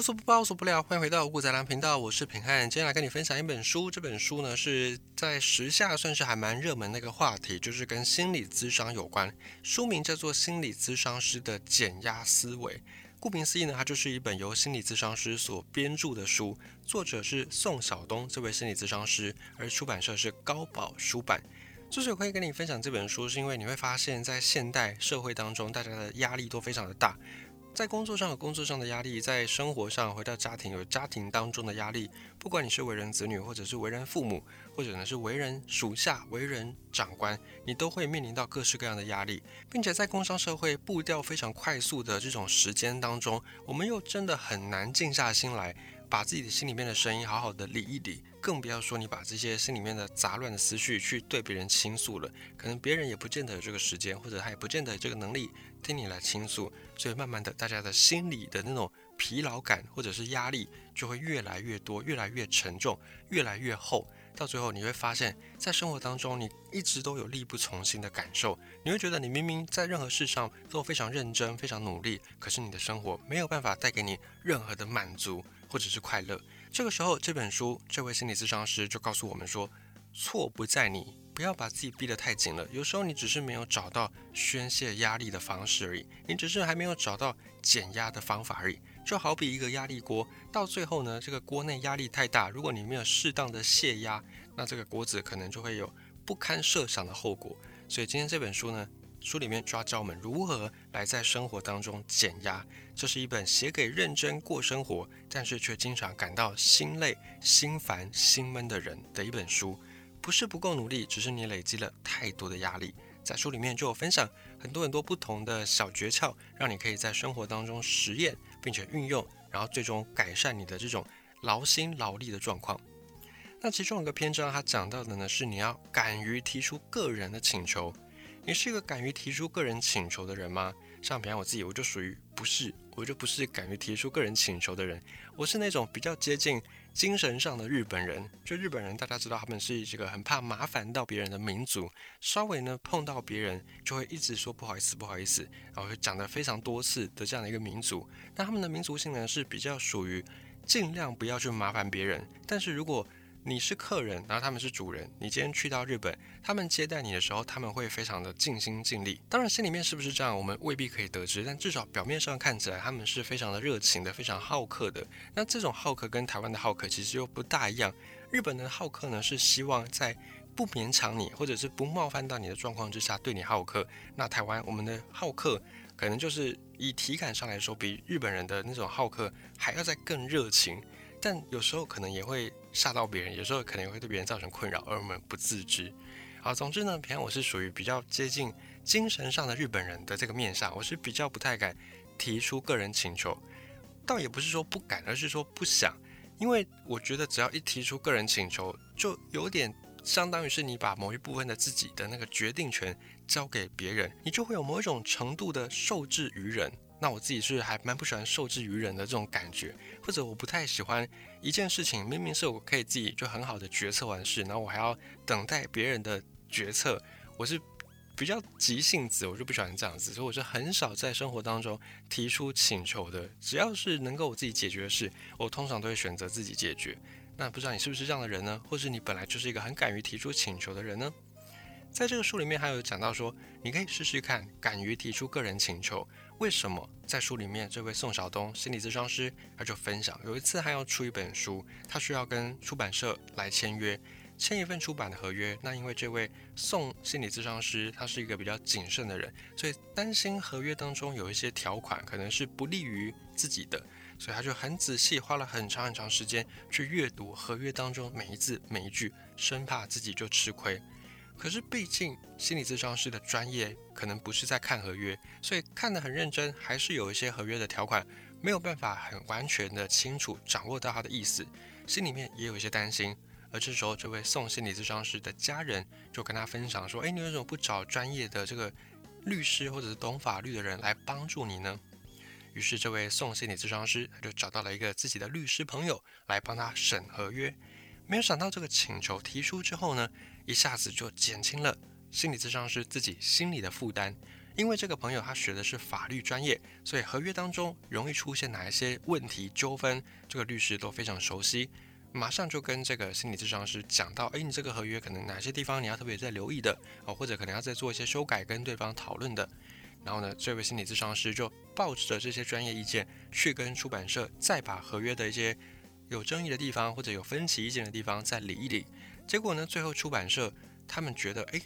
无所不包，无所不聊，欢迎回到五谷杂粮频道，我是平汉。今天来跟你分享一本书，这本书呢是在时下算是还蛮热门的一个话题，就是跟心理咨商有关。书名叫做《心理咨商师的减压思维》。顾名思义呢，它就是一本由心理咨商师所编著的书，作者是宋晓东这位心理咨商师，而出版社是高宝书版。之所以会跟你分享这本书，是因为你会发现在现代社会当中，大家的压力都非常的大。在工作上有工作上的压力，在生活上回到家庭有家庭当中的压力。不管你是为人子女，或者是为人父母，或者呢是为人属下、为人长官，你都会面临到各式各样的压力，并且在工商社会步调非常快速的这种时间当中，我们又真的很难静下心来，把自己的心里面的声音好好的理一理。更不要说你把这些心里面的杂乱的思绪去对别人倾诉了，可能别人也不见得有这个时间，或者他也不见得有这个能力听你来倾诉，所以慢慢的，大家的心里的那种疲劳感或者是压力就会越来越多，越来越沉重，越来越厚，到最后你会发现，在生活当中你一直都有力不从心的感受，你会觉得你明明在任何事上都非常认真、非常努力，可是你的生活没有办法带给你任何的满足或者是快乐。这个时候，这本书这位心理咨商师就告诉我们说：“错不在你，不要把自己逼得太紧了。有时候你只是没有找到宣泄压力的方式而已，你只是还没有找到减压的方法而已。就好比一个压力锅，到最后呢，这个锅内压力太大，如果你没有适当的泄压，那这个锅子可能就会有不堪设想的后果。所以今天这本书呢。”书里面就要教我们如何来在生活当中减压。这是一本写给认真过生活，但是却经常感到心累、心烦、心闷的人的一本书。不是不够努力，只是你累积了太多的压力。在书里面就有分享很多很多不同的小诀窍，让你可以在生活当中实验，并且运用，然后最终改善你的这种劳心劳力的状况。那其中有个篇章，他讲到的呢是你要敢于提出个人的请求。你是一个敢于提出个人请求的人吗？像比方我自己，我就属于不是，我就不是敢于提出个人请求的人。我是那种比较接近精神上的日本人。就日本人，大家知道他们是一个很怕麻烦到别人的民族，稍微呢碰到别人就会一直说不好意思，不好意思，然后讲的非常多次的这样的一个民族。那他们的民族性呢是比较属于尽量不要去麻烦别人，但是如果你是客人，然后他们是主人。你今天去到日本，他们接待你的时候，他们会非常的尽心尽力。当然，心里面是不是这样，我们未必可以得知。但至少表面上看起来，他们是非常的热情的，非常好客的。那这种好客跟台湾的好客其实又不大一样。日本的好客呢，是希望在不勉强你，或者是不冒犯到你的状况之下对你好客。那台湾我们的好客，可能就是以体感上来说，比日本人的那种好客还要再更热情。但有时候可能也会吓到别人，有时候可能也会对别人造成困扰，而我们不自知。好，总之呢，平常我是属于比较接近精神上的日本人的这个面上，我是比较不太敢提出个人请求，倒也不是说不敢，而是说不想，因为我觉得只要一提出个人请求，就有点相当于是你把某一部分的自己的那个决定权交给别人，你就会有某一种程度的受制于人。那我自己是还蛮不喜欢受制于人的这种感觉，或者我不太喜欢一件事情明明是我可以自己就很好的决策完事，然后我还要等待别人的决策，我是比较急性子，我就不喜欢这样子，所以我是很少在生活当中提出请求的。只要是能够我自己解决的事，我通常都会选择自己解决。那不知道你是不是这样的人呢？或是你本来就是一个很敢于提出请求的人呢？在这个书里面还有讲到说，你可以试试看敢于提出个人请求。为什么在书里面，这位宋晓东心理咨商师他就分享，有一次他要出一本书，他需要跟出版社来签约，签一份出版的合约。那因为这位宋心理咨商师他是一个比较谨慎的人，所以担心合约当中有一些条款可能是不利于自己的，所以他就很仔细，花了很长很长时间去阅读合约当中每一字每一句，生怕自己就吃亏。可是，毕竟心理咨商师的专业可能不是在看合约，所以看得很认真，还是有一些合约的条款没有办法很完全的清楚掌握到他的意思，心里面也有一些担心。而这时候，这位送心理咨商师的家人就跟他分享说：“哎，你为什么不找专业的这个律师或者是懂法律的人来帮助你呢？”于是，这位送心理咨商师他就找到了一个自己的律师朋友来帮他审合约。没有想到，这个请求提出之后呢？一下子就减轻了心理咨商师自己心理的负担，因为这个朋友他学的是法律专业，所以合约当中容易出现哪一些问题纠纷，这个律师都非常熟悉，马上就跟这个心理咨商师讲到，诶，你这个合约可能哪些地方你要特别在留意的哦，或者可能要再做一些修改跟对方讨论的。然后呢，这位心理咨商师就抱着这些专业意见去跟出版社再把合约的一些有争议的地方或者有分歧意见的地方再理一理。结果呢，最后出版社他们觉得，诶，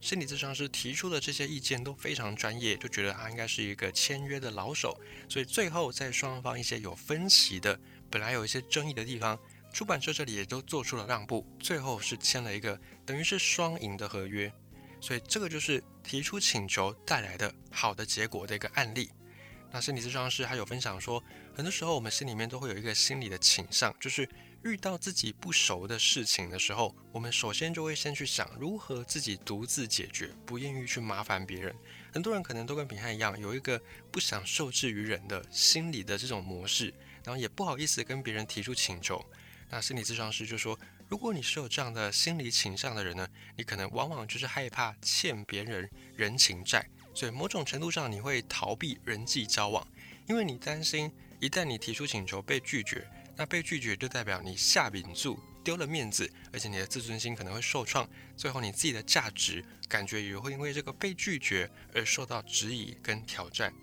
心理咨商师提出的这些意见都非常专业，就觉得他应该是一个签约的老手。所以最后在双方一些有分歧的、本来有一些争议的地方，出版社这里也都做出了让步，最后是签了一个等于是双赢的合约。所以这个就是提出请求带来的好的结果的一个案例。那心理咨商师还有分享说，很多时候我们心里面都会有一个心理的倾向，就是遇到自己不熟的事情的时候，我们首先就会先去想如何自己独自解决，不愿意去麻烦别人。很多人可能都跟平汉一样，有一个不想受制于人的心理的这种模式，然后也不好意思跟别人提出请求。那心理咨商师就说。如果你是有这样的心理倾向的人呢，你可能往往就是害怕欠别人人情债，所以某种程度上你会逃避人际交往，因为你担心一旦你提出请求被拒绝，那被拒绝就代表你下饼住丢了面子，而且你的自尊心可能会受创，最后你自己的价值感觉也会因为这个被拒绝而受到质疑跟挑战。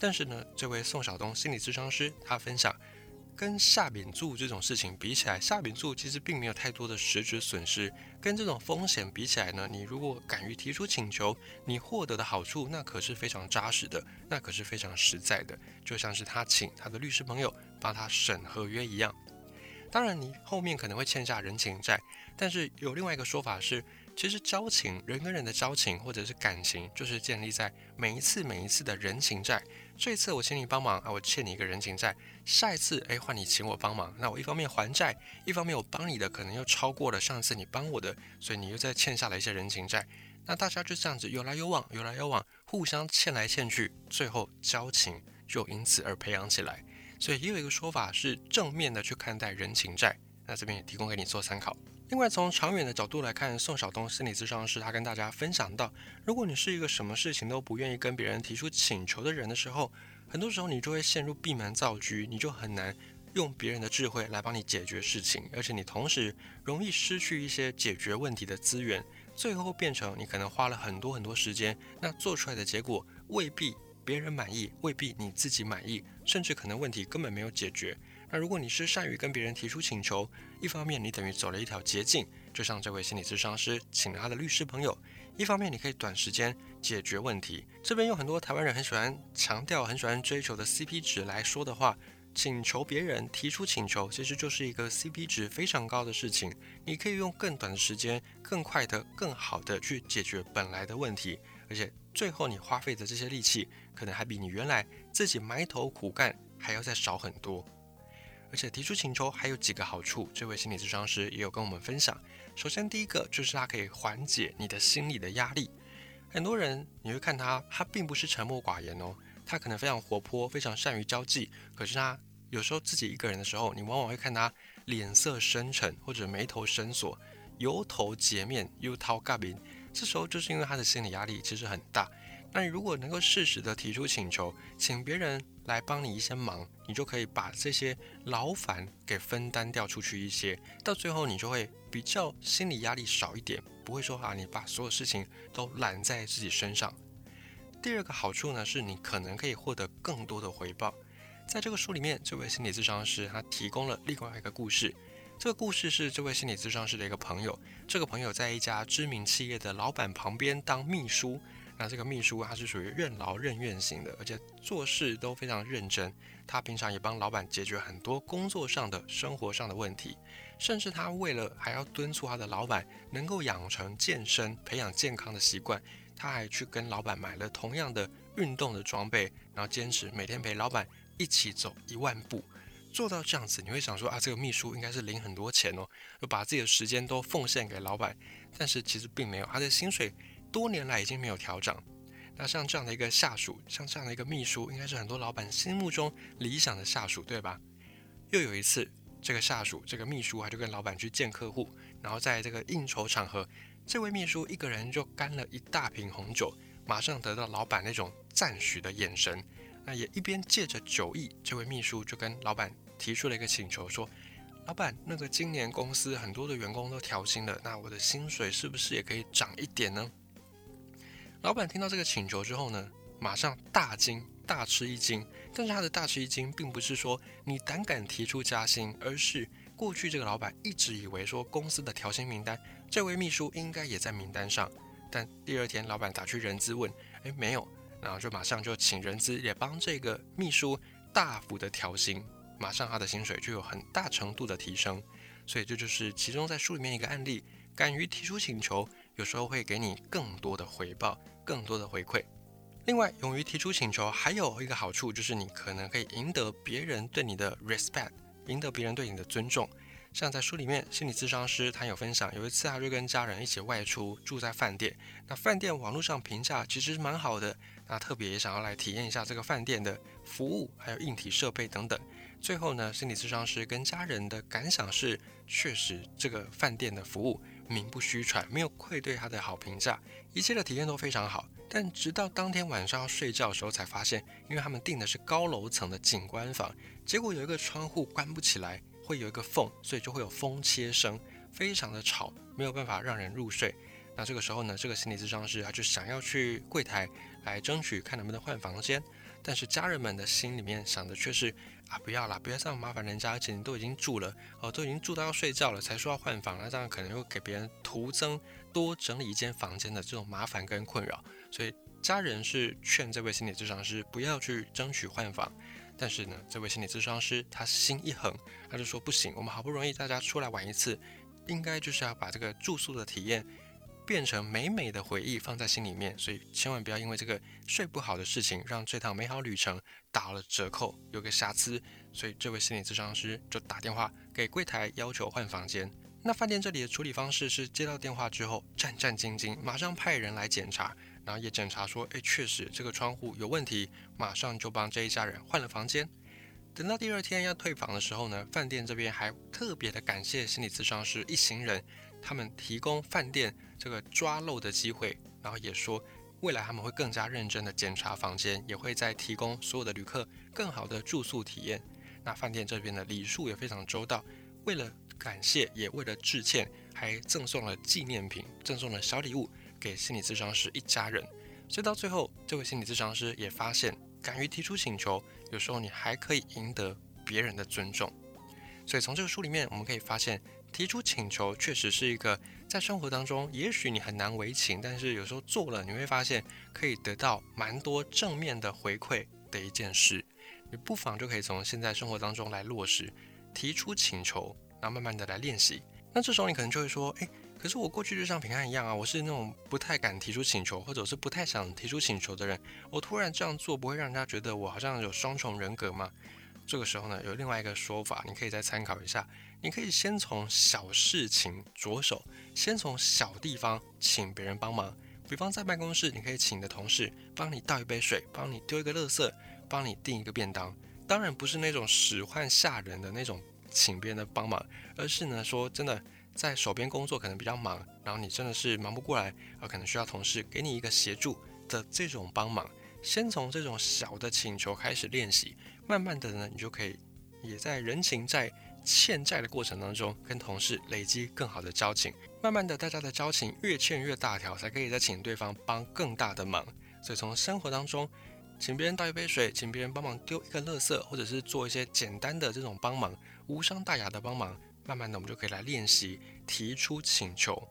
但是呢，这位宋晓东心理咨商师他分享。跟下饼柱这种事情比起来，下饼柱其实并没有太多的实质损失。跟这种风险比起来呢，你如果敢于提出请求，你获得的好处那可是非常扎实的，那可是非常实在的。就像是他请他的律师朋友帮他审合约一样。当然，你后面可能会欠下人情债，但是有另外一个说法是。其实交情，人跟人的交情或者是感情，就是建立在每一次每一次的人情债。这一次我请你帮忙啊，我欠你一个人情债。下一次，哎，换你请我帮忙，那我一方面还债，一方面我帮你的可能又超过了上次你帮我的，所以你又再欠下了一些人情债。那大家就这样子有来有往，有来有往，互相欠来欠去，最后交情就因此而培养起来。所以也有一个说法是正面的去看待人情债。那这边也提供给你做参考。另外，从长远的角度来看，宋晓东心理咨商师他跟大家分享到，如果你是一个什么事情都不愿意跟别人提出请求的人的时候，很多时候你就会陷入闭门造车，你就很难用别人的智慧来帮你解决事情，而且你同时容易失去一些解决问题的资源，最后变成你可能花了很多很多时间，那做出来的结果未必别人满意，未必你自己满意，甚至可能问题根本没有解决。那如果你是善于跟别人提出请求，一方面你等于走了一条捷径，就像这位心理咨商师请了他的律师朋友；一方面你可以短时间解决问题。这边用很多台湾人很喜欢强调、很喜欢追求的 CP 值来说的话，请求别人提出请求，其实就是一个 CP 值非常高的事情。你可以用更短的时间、更快的、更好的去解决本来的问题，而且最后你花费的这些力气，可能还比你原来自己埋头苦干还要再少很多。而且提出请求还有几个好处，这位心理咨商师也有跟我们分享。首先，第一个就是它可以缓解你的心理的压力。很多人你会看他，他并不是沉默寡言哦，他可能非常活泼，非常善于交际。可是他有时候自己一个人的时候，你往往会看他脸色深沉或者眉头深锁，油头洁面，又掏嘎宾。这时候就是因为他的心理压力其实很大。那你如果能够适时的提出请求，请别人来帮你一些忙，你就可以把这些劳烦给分担掉出去一些，到最后你就会比较心理压力少一点，不会说啊你把所有事情都揽在自己身上。第二个好处呢，是你可能可以获得更多的回报。在这个书里面，这位心理咨商师他提供了另外一个故事，这个故事是这位心理咨商师的一个朋友，这个朋友在一家知名企业的老板旁边当秘书。那这个秘书他是属于任劳任怨型的，而且做事都非常认真。他平常也帮老板解决很多工作上的、生活上的问题，甚至他为了还要敦促他的老板能够养成健身、培养健康的习惯，他还去跟老板买了同样的运动的装备，然后坚持每天陪老板一起走一万步。做到这样子，你会想说啊，这个秘书应该是领很多钱哦，就把自己的时间都奉献给老板。但是其实并没有，他的薪水。多年来已经没有调整。那像这样的一个下属，像这样的一个秘书，应该是很多老板心目中理想的下属，对吧？又有一次，这个下属，这个秘书，他就跟老板去见客户，然后在这个应酬场合，这位秘书一个人就干了一大瓶红酒，马上得到老板那种赞许的眼神。那也一边借着酒意，这位秘书就跟老板提出了一个请求，说：“老板，那个今年公司很多的员工都调薪了，那我的薪水是不是也可以涨一点呢？”老板听到这个请求之后呢，马上大惊，大吃一惊。但是他的大吃一惊，并不是说你胆敢提出加薪，而是过去这个老板一直以为说公司的调薪名单，这位秘书应该也在名单上。但第二天老板打去人资问，哎，没有。然后就马上就请人资也帮这个秘书大幅的调薪，马上他的薪水就有很大程度的提升。所以这就是其中在书里面一个案例，敢于提出请求，有时候会给你更多的回报，更多的回馈。另外，勇于提出请求还有一个好处，就是你可能可以赢得别人对你的 respect，赢得别人对你的尊重。像在书里面，心理咨商师他有分享，有一次他就跟家人一起外出，住在饭店。那饭店网络上评价其实蛮好的，那特别也想要来体验一下这个饭店的服务，还有硬体设备等等。最后呢，心理咨商师跟家人的感想是，确实这个饭店的服务名不虚传，没有愧对他的好评价，一切的体验都非常好。但直到当天晚上要睡觉的时候，才发现，因为他们订的是高楼层的景观房，结果有一个窗户关不起来。会有一个缝，所以就会有风切声，非常的吵，没有办法让人入睡。那这个时候呢，这个心理咨商师他就想要去柜台来争取看能不能换房间，但是家人们的心里面想的却是啊，不要啦，不要这样麻烦人家，而且你都已经住了，哦，都已经住到要睡觉了，才说要换房，那这样可能又给别人徒增多整理一间房间的这种麻烦跟困扰。所以家人是劝这位心理咨商师不要去争取换房。但是呢，这位心理咨商师他心一横，他就说不行，我们好不容易大家出来玩一次，应该就是要把这个住宿的体验变成美美的回忆放在心里面，所以千万不要因为这个睡不好的事情，让这趟美好旅程打了折扣，有个瑕疵。所以这位心理咨商师就打电话给柜台要求换房间。那饭店这里的处理方式是接到电话之后战战兢兢，马上派人来检查。然后也检查说，哎，确实这个窗户有问题，马上就帮这一家人换了房间。等到第二天要退房的时候呢，饭店这边还特别的感谢心理咨商师一行人，他们提供饭店这个抓漏的机会，然后也说未来他们会更加认真的检查房间，也会再提供所有的旅客更好的住宿体验。那饭店这边的礼数也非常周到，为了感谢，也为了致歉，还赠送了纪念品，赠送了小礼物。给心理咨商师一家人，所以到最后，这位心理咨商师也发现，敢于提出请求，有时候你还可以赢得别人的尊重。所以从这个书里面，我们可以发现，提出请求确实是一个在生活当中，也许你很难为情，但是有时候做了，你会发现可以得到蛮多正面的回馈的一件事。你不妨就可以从现在生活当中来落实，提出请求，然后慢慢的来练习。那这时候你可能就会说，诶。可是我过去就像平安一样啊，我是那种不太敢提出请求，或者是不太想提出请求的人。我突然这样做，不会让人家觉得我好像有双重人格吗？这个时候呢，有另外一个说法，你可以再参考一下。你可以先从小事情着手，先从小地方请别人帮忙。比方在办公室，你可以请你的同事帮你倒一杯水，帮你丢一个垃圾，帮你订一个便当。当然不是那种使唤吓人的那种请别人的帮忙，而是呢说真的。在手边工作可能比较忙，然后你真的是忙不过来，而可能需要同事给你一个协助的这种帮忙。先从这种小的请求开始练习，慢慢的呢，你就可以也在人情债欠债的过程当中，跟同事累积更好的交情。慢慢的，大家的交情越欠越大条，才可以再请对方帮更大的忙。所以从生活当中，请别人倒一杯水，请别人帮忙丢一个垃圾，或者是做一些简单的这种帮忙，无伤大雅的帮忙。慢慢的，我们就可以来练习提出请求。